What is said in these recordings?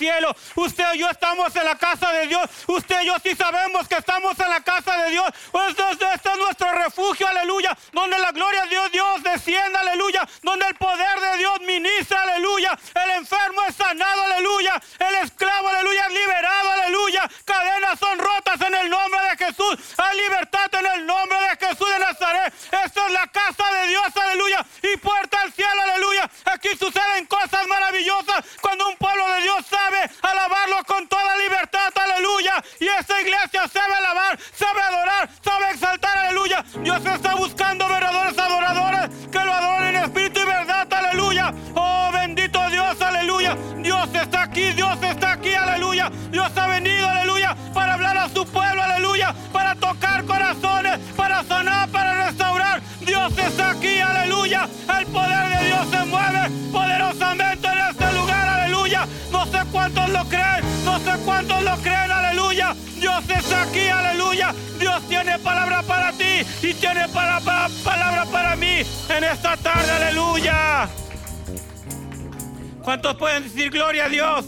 cielo. Usted y yo estamos en la casa de Dios. Usted y yo sí sabemos que estamos en la casa de Dios. Este es nuestro refugio, aleluya. Donde la gloria de Dios, Dios desciende, aleluya. Donde el poder de Dios ministra, aleluya. El enfermo es sanado, aleluya. El esclavo, aleluya, es liberado, aleluya. Cadenas son rotas en el nombre de Jesús. Hay libertad en el nombre de Jesús de Nazaret. Esta es la casa de Dios, aleluya. Y puerta al cielo, aleluya. Aquí suceden cosas maravillosas cuando un pueblo de Dios sabe alabarlo con toda libertad, aleluya. Y esta iglesia sabe alabar, sabe adorar, sabe exaltar, aleluya. Dios está buscando verdaderos adoradores que lo adoren en espíritu y verdad, aleluya. Oh, bendito Dios, aleluya. Dios está aquí, Dios está aquí, aleluya. Dios ha venido, aleluya, para hablar a su pueblo, aleluya, para tocar corazones, para sanar, para restaurar. Dios está aquí, aleluya. El poder de Dios se mueve poderosamente en cuántos lo creen, no sé cuántos lo creen, aleluya. Dios está aquí, aleluya. Dios tiene palabra para ti y tiene palabra para mí en esta tarde, aleluya. ¿Cuántos pueden decir gloria a Dios?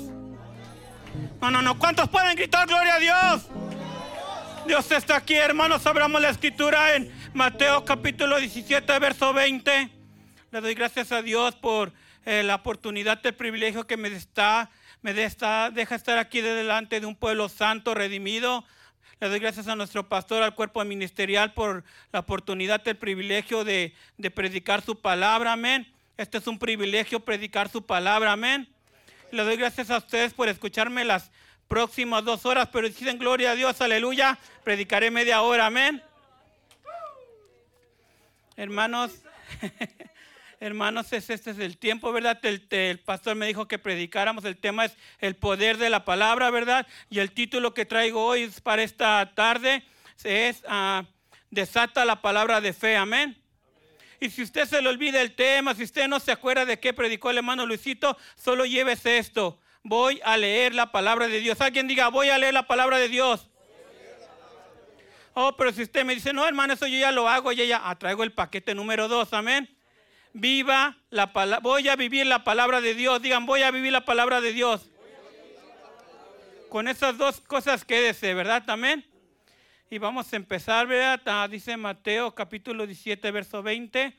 No, no, no. ¿Cuántos pueden gritar gloria a Dios? Dios está aquí, hermanos. Abramos la escritura en Mateo capítulo 17, verso 20. Le doy gracias a Dios por eh, la oportunidad, el privilegio que me está, me deja estar aquí delante de un pueblo santo, redimido. Le doy gracias a nuestro pastor, al cuerpo ministerial, por la oportunidad, el privilegio de, de predicar su palabra. Amén. Este es un privilegio predicar su palabra. Amén. Le doy gracias a ustedes por escucharme las próximas dos horas, pero dicen gloria a Dios, aleluya. Predicaré media hora. Amén. Hermanos. Hermanos, este es el tiempo, ¿verdad? El, pastor me dijo que predicáramos. El tema es el poder de la palabra, ¿verdad? Y el título que traigo hoy para esta tarde es ah, Desata la palabra de fe. Amén. Y si usted se le olvida el tema, si usted no se acuerda de qué predicó el hermano Luisito, solo llévese esto. Voy a leer la palabra de Dios. Alguien diga, voy a leer la palabra de Dios. Oh, pero si usted me dice, no, hermano, eso yo ya lo hago, ya, ya, ah, traigo el paquete número dos, amén viva la palabra, voy a vivir la palabra de Dios. Digan, voy a vivir la palabra de Dios. Con esas dos cosas quédese, ¿verdad? Amén. Y vamos a empezar, ¿verdad? Dice Mateo capítulo 17, verso 20.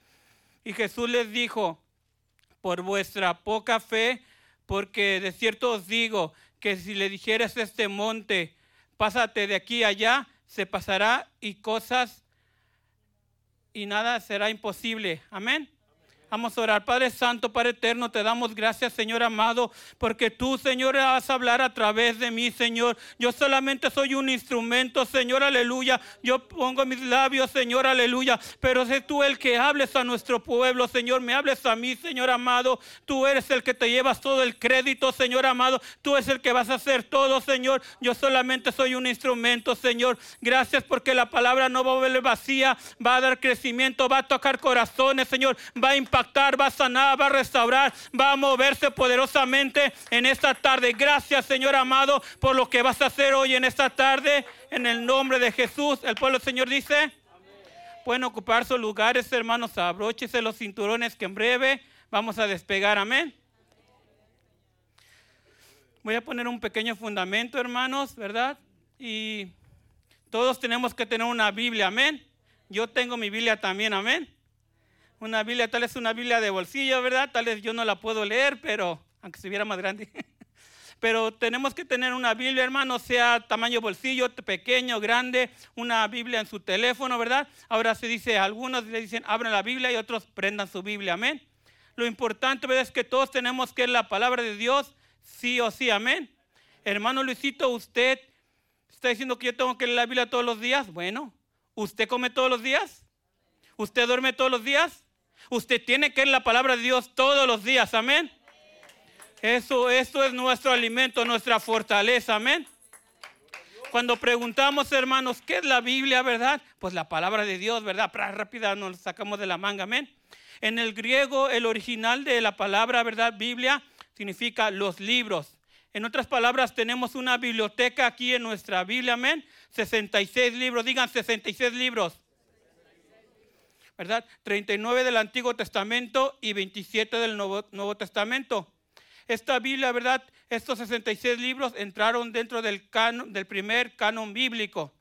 Y Jesús les dijo, por vuestra poca fe, porque de cierto os digo que si le dijeras este monte, pásate de aquí allá, se pasará y cosas y nada será imposible. Amén. Vamos a orar. Padre Santo, Padre Eterno, te damos gracias, Señor amado, porque tú, Señor, vas a hablar a través de mí, Señor. Yo solamente soy un instrumento, Señor, aleluya. Yo pongo mis labios, Señor, aleluya. Pero sé tú el que hables a nuestro pueblo, Señor. Me hables a mí, Señor amado. Tú eres el que te llevas todo el crédito, Señor amado. Tú eres el que vas a hacer todo, Señor. Yo solamente soy un instrumento, Señor. Gracias porque la palabra no va a volver vacía, va a dar crecimiento, va a tocar corazones, Señor. Va a impactar va a sanar, va a restaurar, va a moverse poderosamente en esta tarde. Gracias, Señor amado, por lo que vas a hacer hoy en esta tarde. En el nombre de Jesús, el pueblo Señor dice. Pueden ocupar sus lugares, hermanos, abróchese los cinturones que en breve vamos a despegar. Amén. Voy a poner un pequeño fundamento, hermanos, ¿verdad? Y todos tenemos que tener una Biblia, amén. Yo tengo mi Biblia también, amén una Biblia, tal es una Biblia de bolsillo, ¿verdad? Tal vez yo no la puedo leer, pero aunque estuviera más grande. Pero tenemos que tener una Biblia, hermano, sea tamaño bolsillo, pequeño, grande, una Biblia en su teléfono, ¿verdad? Ahora se dice, algunos le dicen, abran la Biblia y otros prendan su Biblia, amén. Lo importante ¿verdad? es que todos tenemos que la palabra de Dios, sí o sí, amén. Hermano Luisito, usted está diciendo que yo tengo que leer la Biblia todos los días. Bueno, ¿usted come todos los días? ¿Usted duerme todos los días? Usted tiene que leer la palabra de Dios todos los días, amén. Eso, eso es nuestro alimento, nuestra fortaleza, amén. Cuando preguntamos, hermanos, ¿qué es la Biblia, verdad? Pues la palabra de Dios, ¿verdad? Rápida nos sacamos de la manga, amén. En el griego, el original de la palabra, ¿verdad? Biblia significa los libros. En otras palabras, tenemos una biblioteca aquí en nuestra Biblia, amén. 66 libros, digan 66 libros. ¿Verdad? 39 del Antiguo Testamento y 27 del Nuevo, Testamento. Esta Biblia, ¿verdad? estos 66 libros entraron dentro del, canon, del primer canon bíblico.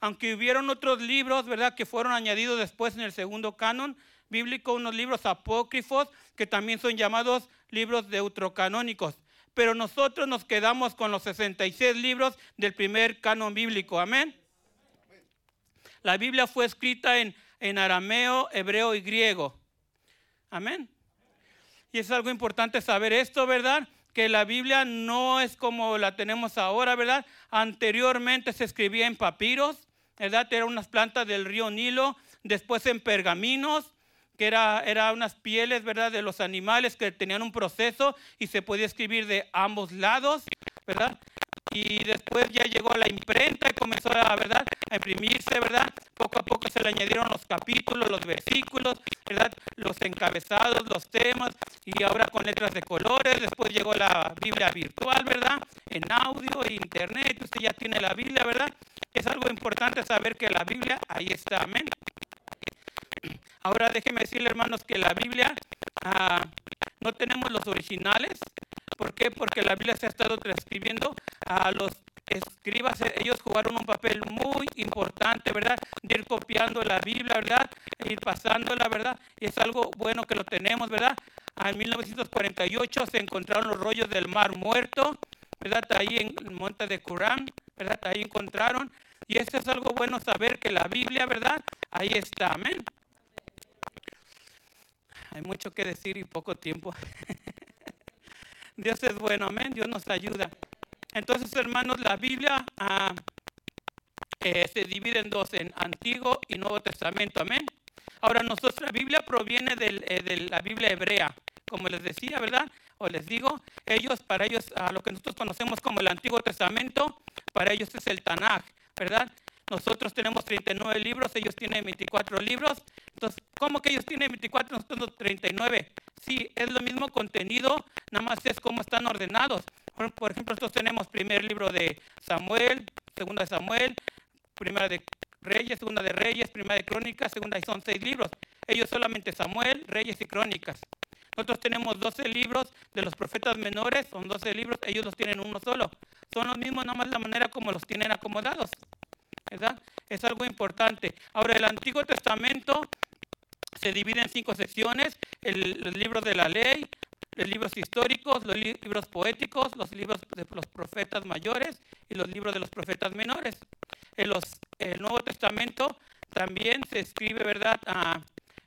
Aunque hubieron otros libros, ¿verdad?, que fueron añadidos después en el segundo canon bíblico, unos libros apócrifos que también son llamados libros deutrocanónicos. Pero nosotros nos quedamos con los 66 libros del primer canon bíblico. Amén. La Biblia fue escrita en, en arameo, hebreo y griego. Amén. Y es algo importante saber esto, ¿verdad? Que la Biblia no es como la tenemos ahora, ¿verdad? Anteriormente se escribía en papiros, ¿verdad? Eran unas plantas del río Nilo, después en pergaminos, que era, era unas pieles, ¿verdad? De los animales que tenían un proceso y se podía escribir de ambos lados, ¿verdad? Y después ya llegó la imprenta y comenzó a, ¿verdad? a imprimirse, ¿verdad? Poco a poco se le añadieron los capítulos, los versículos, ¿verdad? Los encabezados, los temas y ahora con letras de colores. Después llegó la Biblia virtual, ¿verdad? En audio, internet, usted ya tiene la Biblia, ¿verdad? Es algo importante saber que la Biblia ahí está, amén. Ahora déjeme decirle, hermanos, que la Biblia ah, no tenemos los originales, ¿Por qué? Porque la Biblia se ha estado transcribiendo a los escribas, ellos jugaron un papel muy importante, ¿verdad? De ir copiando la Biblia, ¿verdad? E ir pasándola, ¿verdad? Y es algo bueno que lo tenemos, ¿verdad? En 1948 se encontraron los rollos del Mar Muerto, ¿verdad? Ahí en monte de Curán, ¿verdad? Ahí encontraron. Y eso es algo bueno saber que la Biblia, ¿verdad? Ahí está, amén. Hay mucho que decir y poco tiempo. Dios es bueno, amén. Dios nos ayuda. Entonces, hermanos, la Biblia ah, eh, se divide en dos, en Antiguo y Nuevo Testamento, amén. Ahora, nuestra Biblia proviene eh, de la Biblia hebrea, como les decía, ¿verdad? O les digo, ellos, para ellos, a lo que nosotros conocemos como el Antiguo Testamento, para ellos es el Tanaj, ¿verdad? Nosotros tenemos 39 libros, ellos tienen 24 libros. Entonces, ¿cómo que ellos tienen 24 nosotros 39? Sí, es lo mismo contenido, nada más es cómo están ordenados. Por, ejemplo, nosotros tenemos primer libro de Samuel, segunda de Samuel, primera de Reyes, segunda de Reyes, primera de Crónicas, segunda y son seis libros. Ellos solamente Samuel, Reyes y Crónicas. Nosotros tenemos 12 libros de los profetas menores, son 12 libros, ellos los tienen uno solo. Son los mismos, nada más la manera como los tienen acomodados. ¿Verdad? Es algo importante. Ahora, el Antiguo Testamento se divide en cinco secciones, el, los libros de la ley, los libros históricos, los libros poéticos, los libros de los profetas mayores y los libros de los profetas menores. En el Nuevo Testamento también se escribe, ¿verdad?,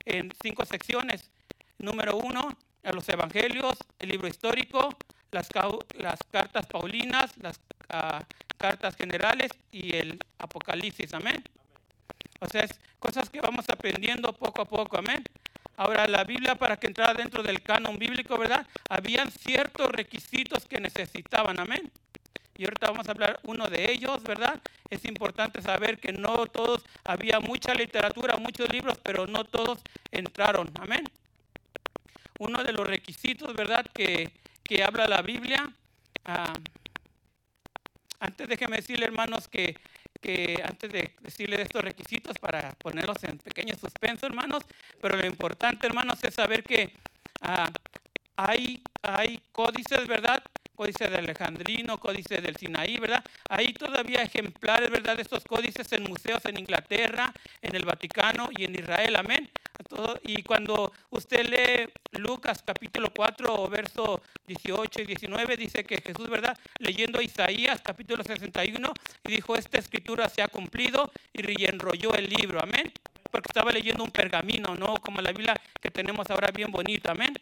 en cinco secciones. Número uno, a los evangelios, el libro histórico, las, las cartas paulinas, las ah, cartas generales y el Apocalipsis, amén. O sea, es cosas que vamos aprendiendo poco a poco, amén. Ahora, la Biblia para que entrara dentro del canon bíblico, ¿verdad? Habían ciertos requisitos que necesitaban, amén. Y ahorita vamos a hablar uno de ellos, ¿verdad? Es importante saber que no todos, había mucha literatura, muchos libros, pero no todos entraron, amén. Uno de los requisitos, ¿verdad? Que, que habla la Biblia. Ah, antes déjeme decirle, hermanos, que, antes de decirle de estos requisitos para ponerlos en pequeño suspenso, hermanos, pero lo importante, hermanos, es saber que ah, hay, hay códices, ¿verdad? Códice de Alejandrino, códice del Sinaí, ¿verdad? Hay todavía ejemplares, ¿verdad? De estos códices en museos en Inglaterra, en el Vaticano y en Israel, amén y cuando usted lee Lucas capítulo 4, verso 18 y 19, dice que Jesús, ¿verdad? Leyendo Isaías capítulo 61, y dijo, esta escritura se ha cumplido y enrolló el libro, amén. Porque estaba leyendo un pergamino, ¿no? Como la Biblia que tenemos ahora bien bonita, amén.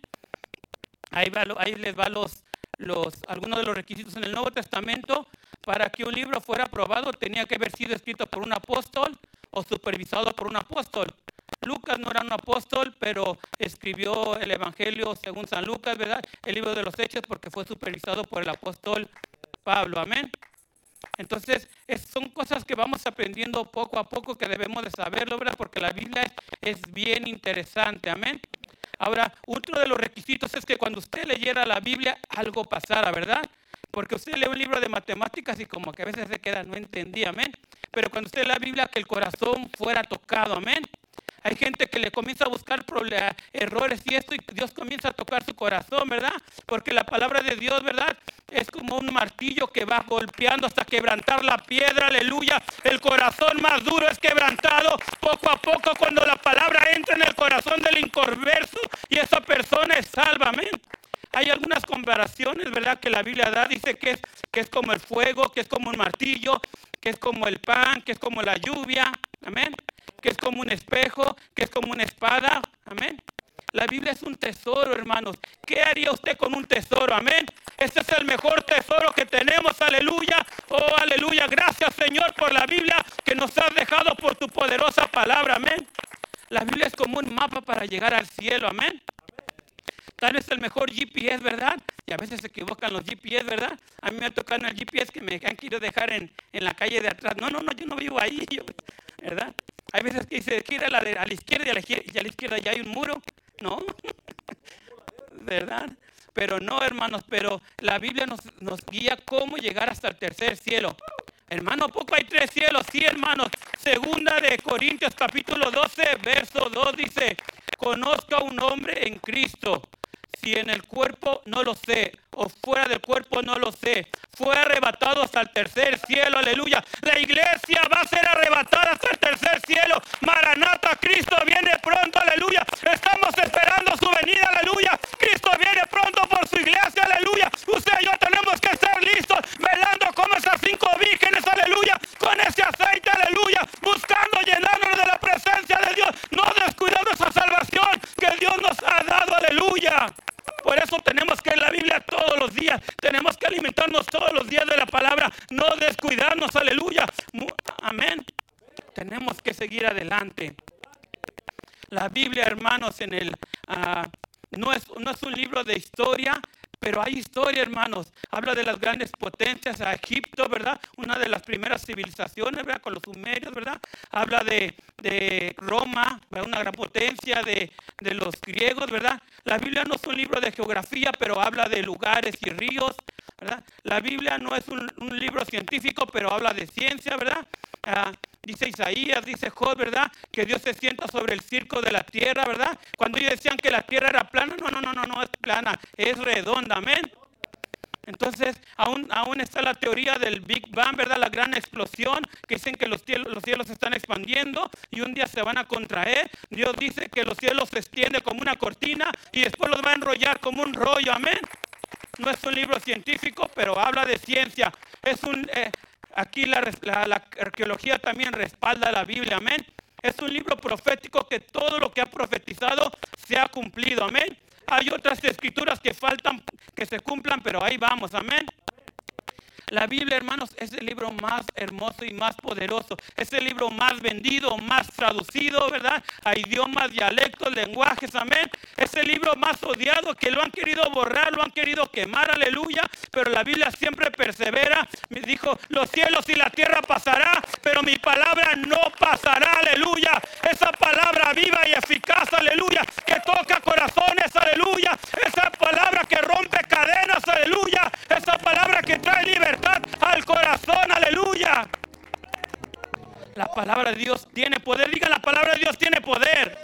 Ahí, va, ahí les va los, los, algunos de los requisitos en el Nuevo Testamento. Para que un libro fuera aprobado tenía que haber sido escrito por un apóstol o supervisado por un apóstol. Lucas no era un apóstol, pero escribió el Evangelio según San Lucas, ¿verdad? El libro de los Hechos porque fue supervisado por el apóstol Pablo, amén. Entonces, son cosas que vamos aprendiendo poco a poco que debemos de saberlo, ¿verdad? Porque la Biblia es, bien interesante, amén. Ahora, otro de los requisitos es que cuando usted leyera la Biblia, algo pasara, ¿verdad? Porque usted lee un libro de matemáticas y como que a veces se queda, no entendía, amén. Pero cuando usted lee la Biblia, que el corazón fuera tocado, amén. Hay gente que le comienza a buscar errores y esto y Dios comienza a tocar su corazón, ¿verdad? Porque la palabra de Dios, ¿verdad? Es como un martillo que va golpeando hasta quebrantar la piedra, aleluya. El corazón más duro es quebrantado poco a poco cuando la palabra entra en el corazón del inconverso y esa persona es salva, amén. Hay algunas comparaciones, ¿verdad? Que la Biblia da, dice que es, que es como el fuego, que es como un martillo, que es como el pan, que es como la lluvia, amén que es como un espejo, que es como una espada. Amén. La Biblia es un tesoro, hermanos. ¿Qué haría usted con un tesoro? Amén. Este es el mejor tesoro que tenemos. Aleluya. Oh, aleluya. Gracias, Señor, por la Biblia que nos has dejado por tu poderosa palabra. Amén. La Biblia es como un mapa para llegar al cielo. Amén. Tal vez el mejor GPS, ¿verdad? Y a veces se equivocan los GPS, ¿verdad? A mí me ha tocado el GPS que me han querido dejar en, en la calle de atrás. No, no, no, yo no vivo ahí, ¿verdad? Hay veces que dice ir a la, a la izquierda y a la, y a la izquierda ya hay un muro. No, ¿verdad? Pero no, hermanos, pero la Biblia nos, nos guía cómo llegar hasta el tercer cielo. Hermano, poco hay tres cielos, sí, hermanos. Segunda de Corintios capítulo 12, verso 2 dice, conozca un hombre en Cristo. Si en el cuerpo no lo sé, o fuera del cuerpo no lo sé. Fue arrebatado hasta el tercer cielo, aleluya. La iglesia va a ser arrebatada hasta el tercer cielo. Maranata, Cristo viene pronto, aleluya. Estamos esperando su venida, aleluya. Cristo viene pronto por su iglesia, aleluya. Usted y yo tenemos que estar listos, velando como esas cinco vírgenes, aleluya. Con ese aceite, aleluya. Buscando llenarnos de la presencia de Dios. No descuidando esa salvación que Dios nos ha dado, aleluya. Por eso tenemos que leer la Biblia todos los días. Tenemos que alimentarnos todos los días de la palabra. No descuidarnos, aleluya. Amén. Tenemos que seguir adelante. La Biblia, hermanos, en el, ah, no, es, no es un libro de historia, pero hay historia, hermanos. Habla de las grandes potencias a Egipto, ¿verdad? Una de las primeras civilizaciones, ¿verdad? Con los sumerios, ¿verdad? Habla de, de Roma, una gran potencia, de, de, los griegos, ¿verdad? La Biblia no es un libro de geografía, pero habla de lugares y ríos, ¿verdad? La Biblia no es un, un libro científico, pero habla de ciencia, ¿verdad? Ah, dice Isaías, dice Job, ¿verdad? Que Dios se sienta sobre el circo de la tierra, ¿verdad? Cuando ellos decían que la tierra era plana, no, no, no, no, no es plana, es redonda, amén. Entonces, aún, aún está la teoría del Big Bang, ¿verdad? La gran explosión, que dicen que los cielos, los cielos se están expandiendo y un día se van a contraer. Dios dice que los cielos se extienden como una cortina y después los va a enrollar como un rollo, amén. No es un libro científico, pero habla de ciencia. Es un, eh, Aquí la, arqueología también respalda la Biblia, amén. Es un libro profético que todo lo que ha profetizado se ha cumplido, amén. Hay otras escrituras que faltan que se cumplan, pero ahí vamos, amén. La Biblia, hermanos, es el libro más hermoso y más poderoso. Es el libro más vendido, más traducido, ¿verdad? A idiomas, dialectos, lenguajes, amén. Es el libro más odiado que lo han querido borrar, lo han querido quemar, aleluya. Pero la Biblia siempre persevera. Me dijo, los cielos y la tierra pasará, pero mi palabra no pasará, aleluya. Esa palabra viva y eficaz, aleluya, que toca corazones, aleluya. Esa palabra que rompe cadenas, aleluya. Esa palabra que trae libertad al corazón, aleluya. La palabra de Dios tiene poder. Diga, la palabra de Dios tiene poder.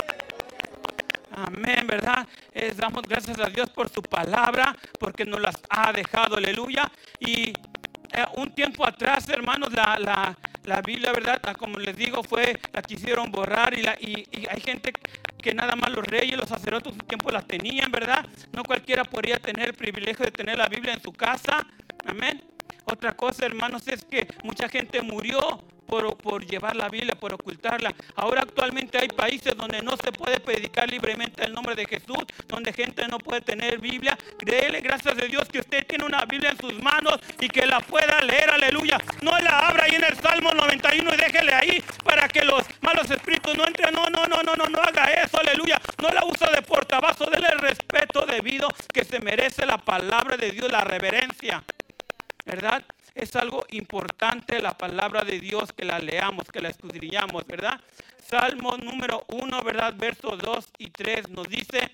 Amén, ¿verdad? damos gracias a Dios por su palabra, porque nos las ha dejado, aleluya. Y eh, un tiempo atrás, hermanos, la, la, Biblia, ¿verdad? Ah, como les digo, fue la quisieron borrar y, la, y, hay gente que nada más los reyes, los sacerdotes un tiempo la tenían, ¿verdad? No cualquiera podría tener el privilegio de tener la Biblia en su casa. Amén. Otra cosa, hermanos, es que mucha gente murió por, llevar la Biblia, por ocultarla. Ahora actualmente hay países donde no se puede predicar libremente el nombre de Jesús, donde gente no puede tener Biblia. Créele, gracias a Dios, que usted tiene una Biblia en sus manos y que la pueda leer, aleluya. No la abra ahí en el Salmo 91 y déjele ahí para que los malos espíritus no entren. No, no, no, no, no, no haga eso, aleluya. No la usa de portavasos, dele el respeto debido que se merece la palabra de Dios, la reverencia. ¿Verdad? Es algo importante la palabra de Dios que la leamos, que la escudriñamos, ¿verdad? Salmo número 1, ¿verdad? Versos 2 y 3 nos dice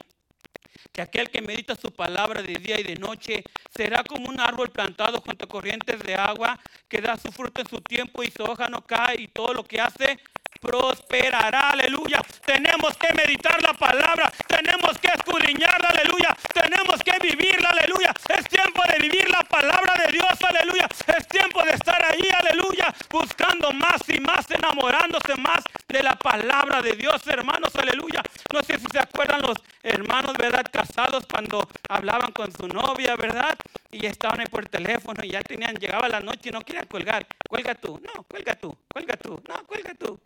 que aquel que medita su palabra de día y de noche será como un árbol plantado junto a corrientes de agua que da su fruto en su tiempo y su hoja no cae y todo lo que hace prosperará, aleluya. Tenemos que meditar la palabra, tenemos que escudriñarla, aleluya. Tenemos que vivirla, aleluya. Es tiempo de vivir la palabra de Dios, aleluya. Es tiempo de estar ahí, aleluya, buscando más y más, enamorándose más de la palabra de Dios, hermanos, aleluya. No sé si se acuerdan los hermanos, ¿verdad? Casados cuando hablaban con su novia, ¿verdad? Y estaban ahí por teléfono y ya tenían, llegaba la noche y no querían colgar. Cuelga tú, no, cuelga tú, cuelga tú, no, cuelga tú.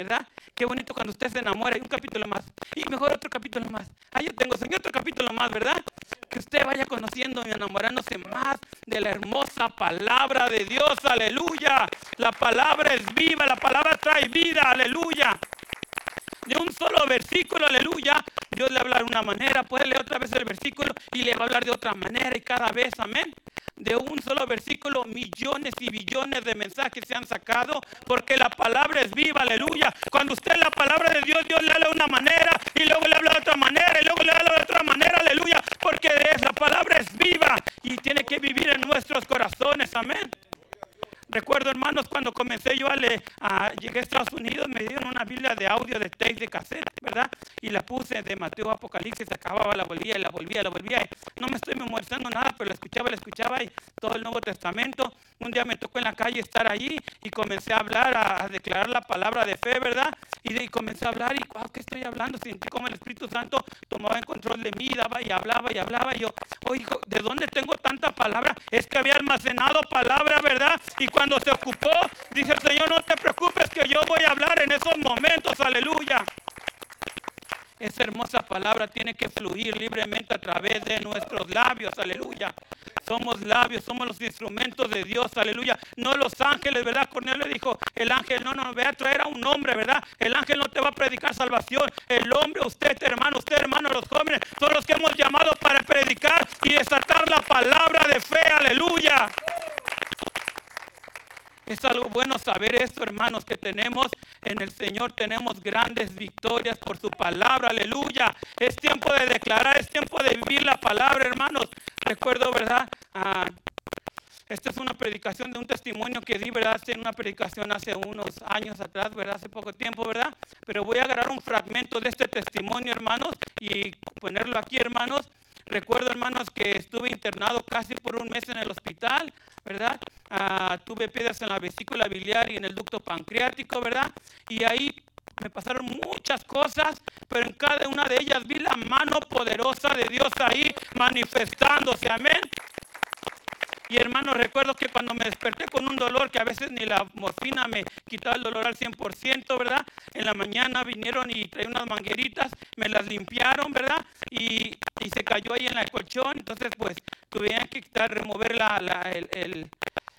¿Verdad? Qué bonito cuando usted se enamora. Hay un capítulo más. Y mejor otro capítulo más. Ahí yo tengo, otro capítulo más, ¿verdad? Que usted vaya conociendo y enamorándose más de la hermosa palabra de Dios. Aleluya. La palabra es viva. La palabra trae vida. Aleluya de un solo versículo, aleluya, Dios le habla de una manera, puede leer otra vez el versículo y le va a hablar de otra manera y cada vez, amén. De un solo versículo, millones y billones de mensajes se han sacado porque la palabra es viva, aleluya. Cuando usted la palabra de Dios, Dios le habla de una manera y luego le habla de otra manera y luego le habla de otra manera, aleluya, porque esa palabra es viva y tiene que vivir en nuestros corazones, amén. Recuerdo, hermanos, cuando comencé yo a, leer, a llegué a Estados Unidos, me dieron una Biblia de audio de tape de cassette, ¿verdad? Y la puse de Mateo Apocalipsis, acababa, la volvía y la volvía, la volvía. No me estoy memorizando nada, pero la escuchaba, la escuchaba y todo el Nuevo Testamento. Un día me tocó en la calle estar allí y comencé a hablar, a, declarar la palabra de fe, ¿verdad? Y, de, comencé a hablar y, wow, ¿qué estoy hablando? Sentí como el Espíritu Santo tomaba en control de mí, daba y hablaba y hablaba. Y yo, oye, ¿de dónde tengo tanta palabra? Es que había almacenado palabra, ¿verdad? Y se ocupó, dice el Señor, no te preocupes que yo voy a hablar en esos momentos, aleluya. Esa hermosa palabra tiene que fluir libremente a través de nuestros labios, aleluya. Somos labios, somos los instrumentos de Dios, aleluya. No los ángeles, ¿verdad? Cornelio dijo, el ángel no nos ve a traer a un hombre, ¿verdad? El ángel no te va a predicar salvación. El hombre, usted, hermano, usted, hermano, los jóvenes, son los que hemos llamado para predicar y desatar la palabra de fe, aleluya. Es algo bueno saber esto, hermanos, que tenemos en el Señor, tenemos grandes victorias por su palabra, aleluya. Es tiempo de declarar, es tiempo de vivir la palabra, hermanos. Recuerdo, ¿verdad? Ah, esta es una predicación de un testimonio que di, ¿verdad? En una predicación hace unos años atrás, ¿verdad? Hace poco tiempo, ¿verdad? Pero voy a agarrar un fragmento de este testimonio, hermanos, y ponerlo aquí, hermanos. Recuerdo, hermanos, que estuve internado casi por un mes en el hospital, ¿verdad? Ah, tuve piedras en la vesícula biliar y en el ducto pancreático, ¿verdad? Y ahí me pasaron muchas cosas, pero en cada una de ellas vi la mano poderosa de Dios ahí manifestándose, amén. Y hermano, recuerdo que cuando me desperté con un dolor que a veces ni la morfina me quitaba el dolor al 100%, ¿verdad? En la mañana vinieron y traían unas mangueritas, me las limpiaron, ¿verdad? Y, se cayó ahí en el colchón, entonces pues tuvieron que quitar, remover el,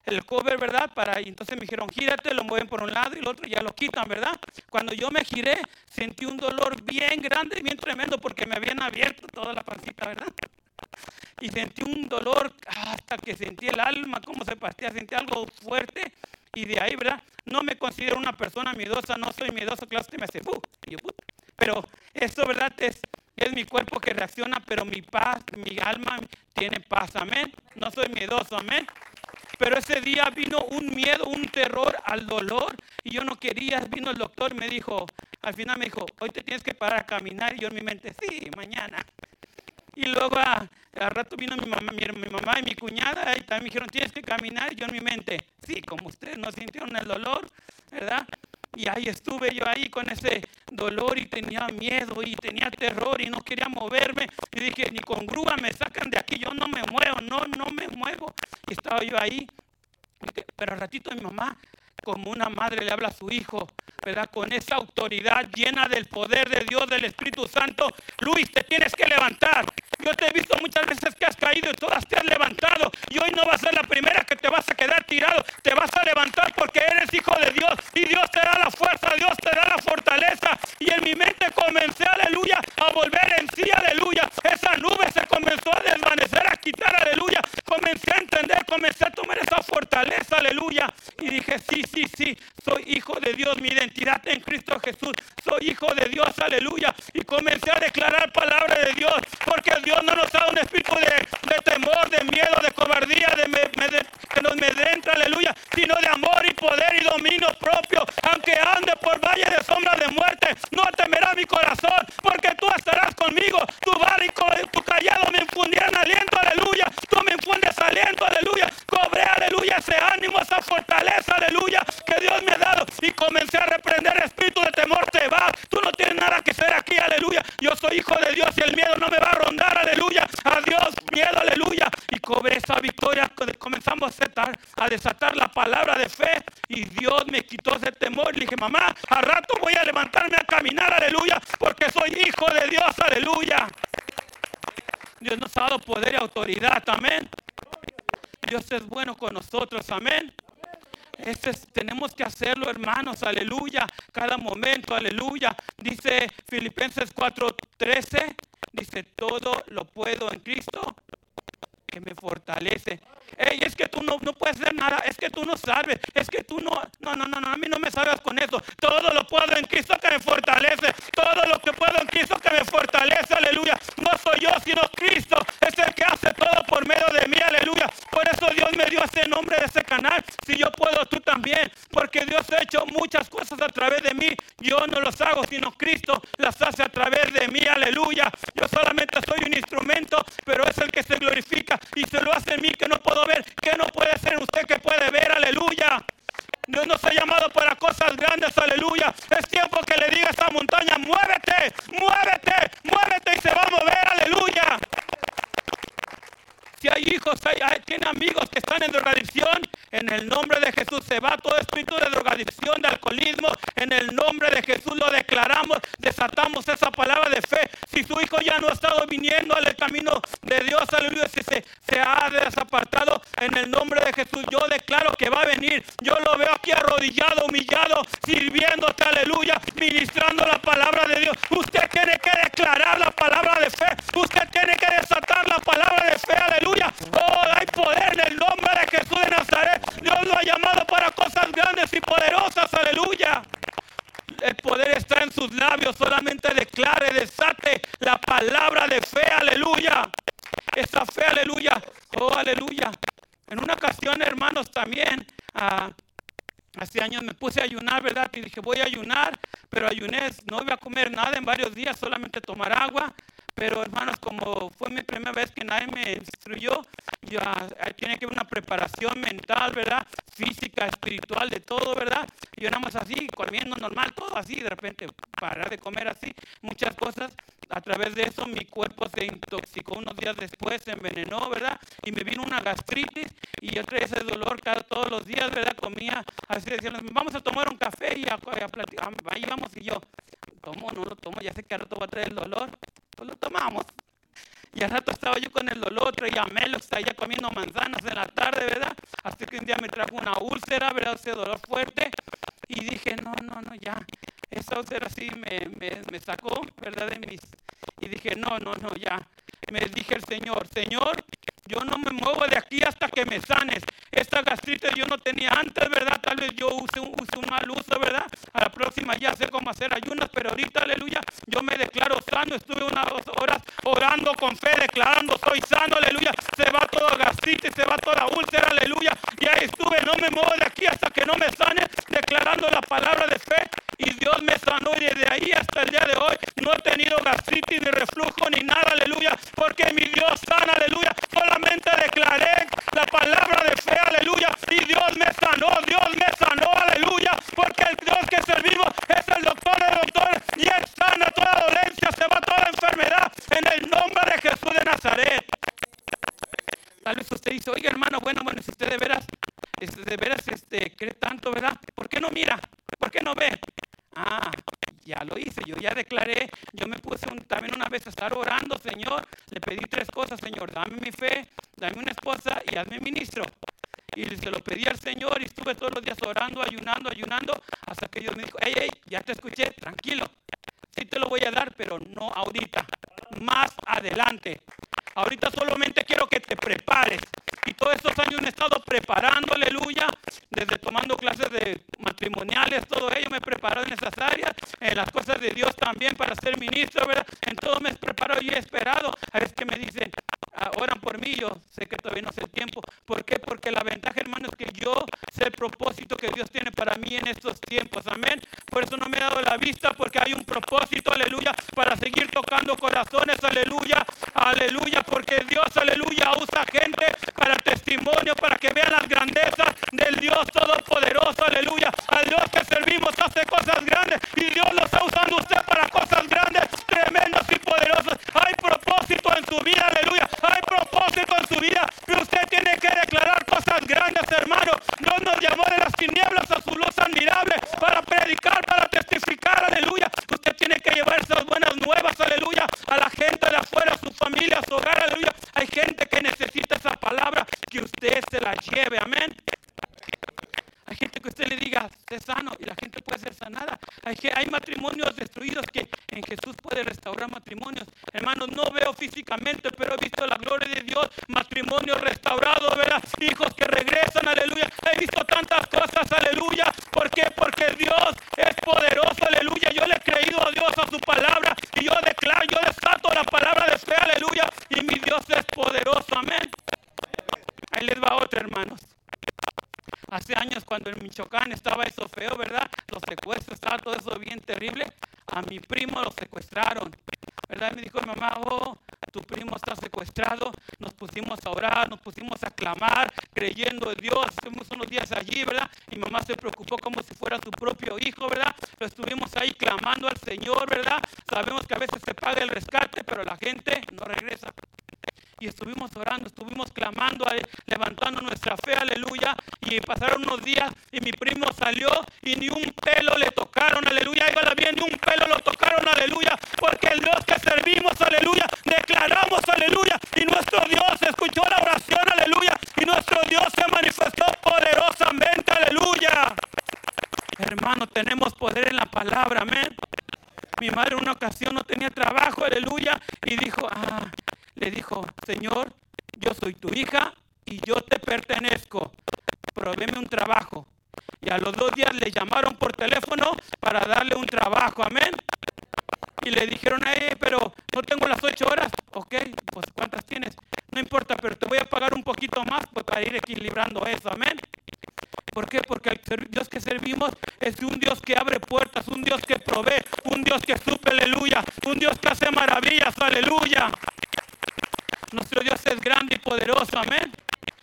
el cover, ¿verdad? Para, y entonces me dijeron, gírate, lo mueven por un lado y el otro ya lo quitan, ¿verdad? Cuando yo me giré, sentí un dolor bien grande, bien tremendo, porque me habían abierto toda la pancita, ¿verdad? Y sentí un dolor hasta que sentí el alma, como se partía, sentí algo fuerte y de ahí, ¿verdad? No me considero una persona miedosa, no soy miedoso, claro que me hace, pero eso, ¿verdad? Es, es mi cuerpo que reacciona, pero mi paz, mi alma tiene paz, amén. No soy miedoso, amén. Pero ese día vino un miedo, un terror al dolor y yo no quería. Vino el doctor y me dijo, al final me dijo, hoy te tienes que parar a caminar. Y yo en mi mente, sí, mañana. Y luego ah, al rato vino mi mamá, mi, mamá y mi cuñada y también me dijeron, tienes que caminar. Y yo en mi mente, sí, como ustedes no sintieron el dolor, ¿verdad? Y ahí estuve yo ahí con ese dolor y tenía miedo y tenía terror y no quería moverme. Y dije, ni con grúa me sacan de aquí, yo no me muevo, no, no me muevo. Y estaba yo ahí. Pero al ratito mi mamá, como una madre le habla a su hijo, ¿verdad? Con esa autoridad llena del poder de Dios, del Espíritu Santo. Luis, te tienes que levantar. Yo te he visto muchas veces que has caído y todas te has levantado. Y hoy no va a ser la primera que te vas a quedar tirado. Te vas a levantar porque eres hijo de Dios. Y Dios te da la fuerza, Dios te da la fortaleza. Y en mi mente comencé, aleluya, a volver en sí, aleluya. Esa nube se comenzó a desvanecer, a quitar, aleluya. Comencé a entender, comencé a tomar esa fortaleza, aleluya. Y dije, sí, sí, sí, soy hijo de Dios. Mi identidad en Cristo Jesús. Soy hijo de Dios, aleluya. Y comencé a declarar palabra de Dios. Porque Dios Dios no nos da un espíritu de, temor, de miedo, de cobardía, de, que nos medrenta, aleluya, sino de amor y poder y dominio propio. Aunque ande por valle de sombra de muerte, no temerá mi corazón, porque tú estarás conmigo. Tu vara tu callado me infundieron aliento, aleluya. Tú me infundes aliento, aleluya. Cobré, aleluya, ese ánimo, esa fortaleza, aleluya, que Dios me ha dado. Y comencé a reprender espíritu de temor, te va. Tú no tienes nada que hacer aquí, aleluya. Yo soy hijo de Dios y el miedo no me va a rondar, aleluya. Adiós, miedo, aleluya. Y cobré esa victoria. Comenzamos a a desatar la palabra de fe. Y Dios me quitó ese temor. Le dije, mamá, al rato voy a levantarme a caminar, aleluya. Porque soy hijo de Dios, aleluya. Dios nos ha dado poder y autoridad, amén. Dios es bueno con nosotros, amén. Ese es- tenemos que hacerlo, hermanos, aleluya, cada momento, aleluya. Dice Filipenses 4:13, dice, todo lo puedo en Cristo que me fortalece. Ey, es que tú no, no puedes hacer nada, es que tú no sabes, es que tú no, no, no, no, no, a mí no me salgas con eso. Todo lo puedo en Cristo que me fortalece, todo lo que puedo en Cristo que me fortalece, aleluya. No soy yo, sino Cristo, es el que hace todo por medio de mí, aleluya. Por eso Dios me dio ese nombre de ese canal. Si yo puedo, tú también, porque Dios ha hecho muchas cosas a través de mí. Yo no los hago, sino Cristo las hace a través de mí, aleluya. Yo solamente soy un instrumento, pero es el que se glorifica y se lo hace en mí que no puedo ver. que no puede ser usted que puede ver? Aleluya. Dios nos ha llamado para cosas grandes, aleluya. Es tiempo que le diga a esta montaña, muévete, muévete, muévete y se va a mover, aleluya. Si hay hijos, hay, tiene amigos que están en drogadicción, en el nombre de Jesús se va todo espíritu de drogadicción, de alcoholismo. En el nombre de Jesús lo declaramos, desatamos esa palabra de fe. Si su hijo ya no ha estado viniendo al camino de Dios, aleluya, si se, se ha desapartado, en el nombre de Jesús yo declaro que va a venir. Yo lo veo aquí arrodillado, humillado, sirviéndote, aleluya, ministrando la palabra de Dios. Usted tiene que declarar la palabra de fe. Usted tiene que desatar la palabra de fe, aleluya. Oh, hay poder en el nombre de Jesús de Nazaret. Dios lo ha llamado para cosas grandes y poderosas, aleluya. El poder está en sus labios. Solamente declare, desate la palabra de fe. Aleluya. Esa fe, aleluya. Oh, aleluya. En una ocasión, hermanos, también. ah, Hace años me puse a ayunar, ¿verdad? Y dije, voy a ayunar, pero ayuné, no iba a comer nada en varios días, solamente tomar agua. Pero hermanos, como fue mi primera vez que nadie me instruyó, ya eh, tiene que haber una preparación mental, ¿verdad? Física, espiritual, de todo, ¿verdad? Yo nada más así, comiendo normal, todo así, de repente parar de comer así, muchas cosas. A través de eso mi cuerpo se intoxicó unos días después, se envenenó, ¿verdad? Y me vino una gastritis y yo traía ese dolor cada, todos los días, ¿verdad? Comía, así decían, vamos a tomar un café y a, a. Ahí vamos y yo, tomo, no lo tomo, ya sé que al rato va a traer el dolor. Pues lo tomamos. Y al rato estaba yo con el dolor, traía Melox, allá comiendo manzanas en la tarde, ¿verdad? Hasta que un día me trajo una úlcera, ¿verdad? Ese dolor fuerte. Y dije, no, no, no, ya. Esa úlcera sí me, me, me sacó, ¿verdad? De. Y dije, no, no, no, ya. Me dije el Señor, Señor, yo no me muevo de aquí hasta que me sanes. Esta gastritis yo no tenía antes, ¿verdad? Tal vez yo use un, mal uso, ¿verdad? A la próxima ya sé cómo hacer ayunas, pero ahorita, aleluya, yo me declaro sano. Estuve unas dos horas orando con fe, declarando, soy sano, aleluya. Se va toda gastritis, se va toda úlcera, aleluya. Y ahí estuve, no me muevo de aquí hasta que no me sane, declarando la palabra de fe. Y Dios me sanó y desde ahí hasta el día de hoy no he tenido gastritis, ni reflujo, ni nada, aleluya. Porque mi Dios sana, aleluya. Solamente declaré la palabra de fe, aleluya. Y Dios me sanó, Dios me sanó, aleluya. Porque el Dios que servimos es el doctor de doctores. Y Él sana toda dolencia, se va toda enfermedad. En el nombre de Jesús de Nazaret. Tal vez usted dice, oiga hermano, bueno, bueno, si usted de veras, este, de veras este, cree tanto, ¿verdad? ¿Por qué no mira? ¿Por qué no ve? Ah, ya lo hice, yo ya declaré, yo me puse un- también una vez a estar orando, Señor, le pedí tres cosas, Señor, dame mi fe, dame una esposa y hazme ministro. Lo pedí al Señor y estuve todos los días orando, ayunando, ayunando, hasta que Dios me dijo, hey, hey, ya te escuché, tranquilo, sí te lo voy a dar, pero no ahorita, más adelante. Ahorita solamente quiero que te prepares. Y todos estos años he estado preparando, aleluya, desde tomando clases de matrimoniales, todo ello me he preparado en esas áreas, en las cosas de Dios también para ser ministro, ¿verdad? En todo me he preparado y he esperado. A veces que me dicen, ah, oran por mí, yo sé que todavía no sé el tiempo. ¿Por qué? Porque la ventaja, hermano, es que yo sé el propósito que Dios tiene para mí en estos tiempos. Amén. Por eso no me he dado la vista, porque hay un propósito, aleluya, para seguir tocando corazones, aleluya, aleluya, porque Dios, aleluya, usa gente para testimonio, para que vean las grandezas del Dios Todopoderoso, aleluya. Al Dios que servimos hace cosas grandes y Dios lo está usando usted para cosas grandes, tremendas y poderosas. Hay propósito en su vida, aleluya. Hay propósito en su vida, pero usted tiene que declarar cosas grandes, hermano. Dios nos llamó de las tinieblas a su luz admirable para predicar, para testificar, aleluya. Usted tiene que llevar esas buenas nuevas, aleluya, a la gente de afuera, a su familia, a su hogar, aleluya. Hay gente que necesita esa palabra, que usted se la lleve, amén. Hay gente que usted le diga, sé sano, y la gente puede ser sanada. Hay, hay matrimonios destruidos que en Jesús puede restaurar matrimonios. Hermanos, no veo físicamente, pero he visto la gloria de Dios, matrimonios restaurados, ¿verdad? Hijos que regresan, aleluya. He visto tantas cosas, aleluya. ¿Por qué? Porque Dios es poderoso, aleluya. Yo le he creído a Dios, a su palabra, y yo declaro, yo desato la palabra de fe, aleluya. Y mi Dios es poderoso, amén. Ahí les va otra, hermanos. Hace años cuando en Michoacán estaba eso feo, ¿verdad? Los secuestros, estaba todo eso bien terrible. A mi primo lo secuestraron, ¿verdad? Me dijo mi mamá, oh, tu primo está secuestrado. Nos pusimos a orar, nos pusimos a clamar, creyendo en Dios. Estuvimos unos días allí, ¿verdad? Y mamá se preocupó como si fuera su propio hijo, ¿verdad? Pero estuvimos ahí clamando al Señor, ¿verdad? Sabemos que a veces se paga el rescate, pero la gente no regresa y estuvimos orando, estuvimos clamando, levantando nuestra fe, aleluya. Y pasaron unos días y mi primo salió y ni un pelo le tocaron, aleluya. Iba bien, ni un pelo lo tocaron, aleluya. Porque el Dios que servimos, aleluya, declaramos, aleluya. Y nuestro Dios escuchó la oración, aleluya. Y nuestro Dios se manifestó poderosamente, aleluya. Hermano, tenemos poder en la palabra, amén. Mi madre en una ocasión no tenía trabajo, aleluya, y dijo, ah, le dijo, Señor, yo soy tu hija y yo te pertenezco. Provéme un trabajo. Y a los dos días le llamaron por teléfono para darle un trabajo. Amén. Y le dijeron, eh, pero no tengo las ocho horas. Ok, pues ¿cuántas tienes? No importa, pero te voy a pagar un poquito más pues, para ir equilibrando eso. Amén. ¿Por qué? Porque el Dios que servimos es un Dios que abre puertas, un Dios que provee, un Dios que supe, aleluya, un Dios que hace maravillas, aleluya. Nuestro Dios es grande y poderoso, amén.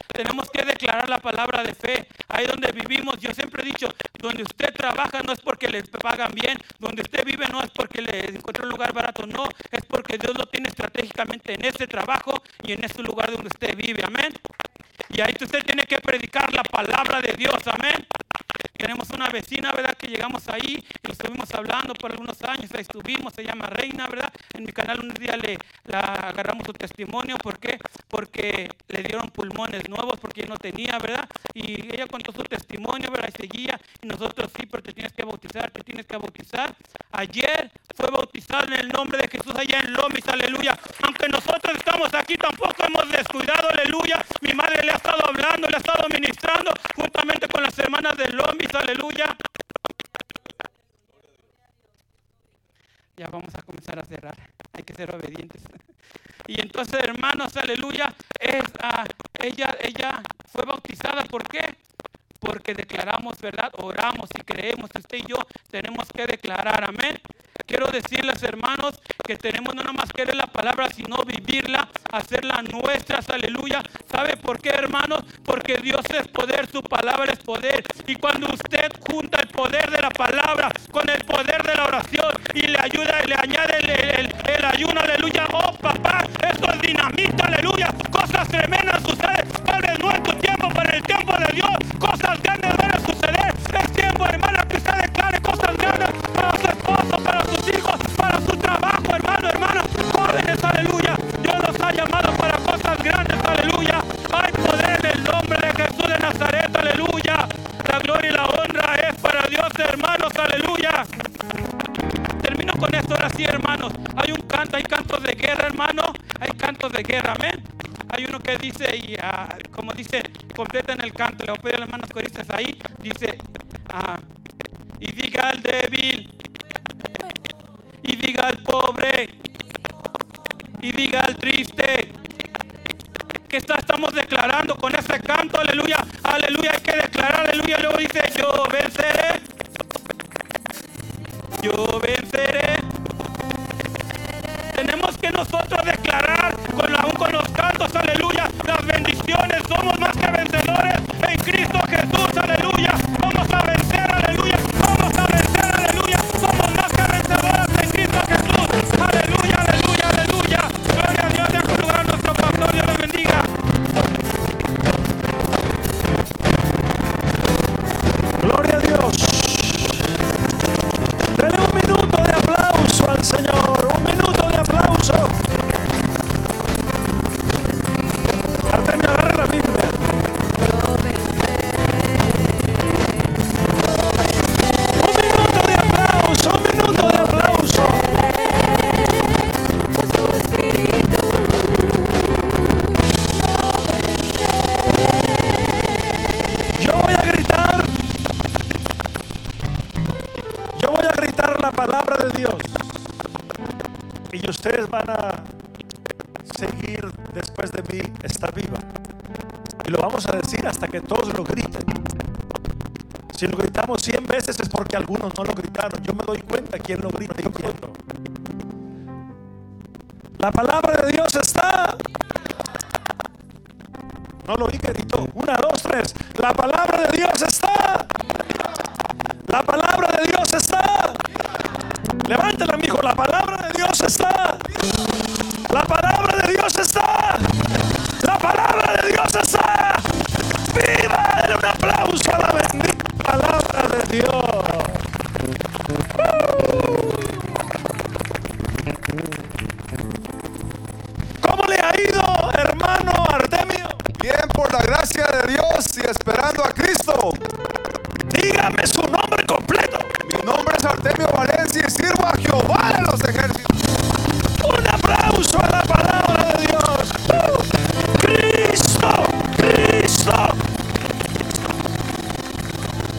Tenemos que declarar la palabra de fe. Ahí donde vivimos, yo siempre he dicho, donde usted trabaja no es porque le pagan bien, donde usted vive no es porque le encuentra un lugar barato, no, es porque Dios lo tiene estratégicamente en ese trabajo y en ese lugar donde usted vive, amén. Y ahí usted tiene que predicar la palabra de Dios, amén. Tenemos una vecina, ¿verdad? Que llegamos ahí y estuvimos hablando por algunos años, ahí estuvimos, se llama Reina, ¿verdad? En mi canal un día le agarramos su testimonio, ¿por qué? Porque le dieron pulmones nuevos, porque no tenía, ¿verdad? Y ella contó su testimonio, ¿verdad? Y seguía, y nosotros sí, pero te tienes que bautizar, te tienes que bautizar. Ayer fue bautizado en el nombre de Jesús allá en Lomis, aleluya. Aunque nosotros estamos aquí, tampoco hemos descuidado, aleluya. Mi madre le ha estado hablando, le ha estado ministrando, juntamente hermanas de Lomis, aleluya. Ya vamos a comenzar a cerrar. Hay que ser obedientes. Y entonces, hermanos, aleluya, es, ah, ella, ella fue bautizada. ¿Por qué? Porque declaramos verdad, oramos y creemos. Usted y yo tenemos que declarar, amén. Quiero decirles, hermanos, que tenemos no nada más que la palabra, sino vivirla, hacerla nuestra, aleluya. ¿Sabe por qué, hermanos? Porque Dios es poder, su palabra es poder. Y cuando usted junta el poder de la palabra con el poder de la oración y le ayuda y le añade el, ayuno, aleluya. Oh, papá, eso es dinamita, aleluya. Cosas tremendas suceden. Vez no es tu tiempo, en el tiempo de Dios, cosas grandes van a. de guerra, amén. Hay uno que dice, y uh, como dice, completa en el canto, le voy a pedir a coristas ahí, dice, hasta que todos lo griten. Si lo gritamos 100 veces es porque algunos no lo gritaron. Yo me doy cuenta quién lo grita. Yo grito. La palabra de Dios está. No lo oí que gritó. Una, dos, tres. La palabra de Dios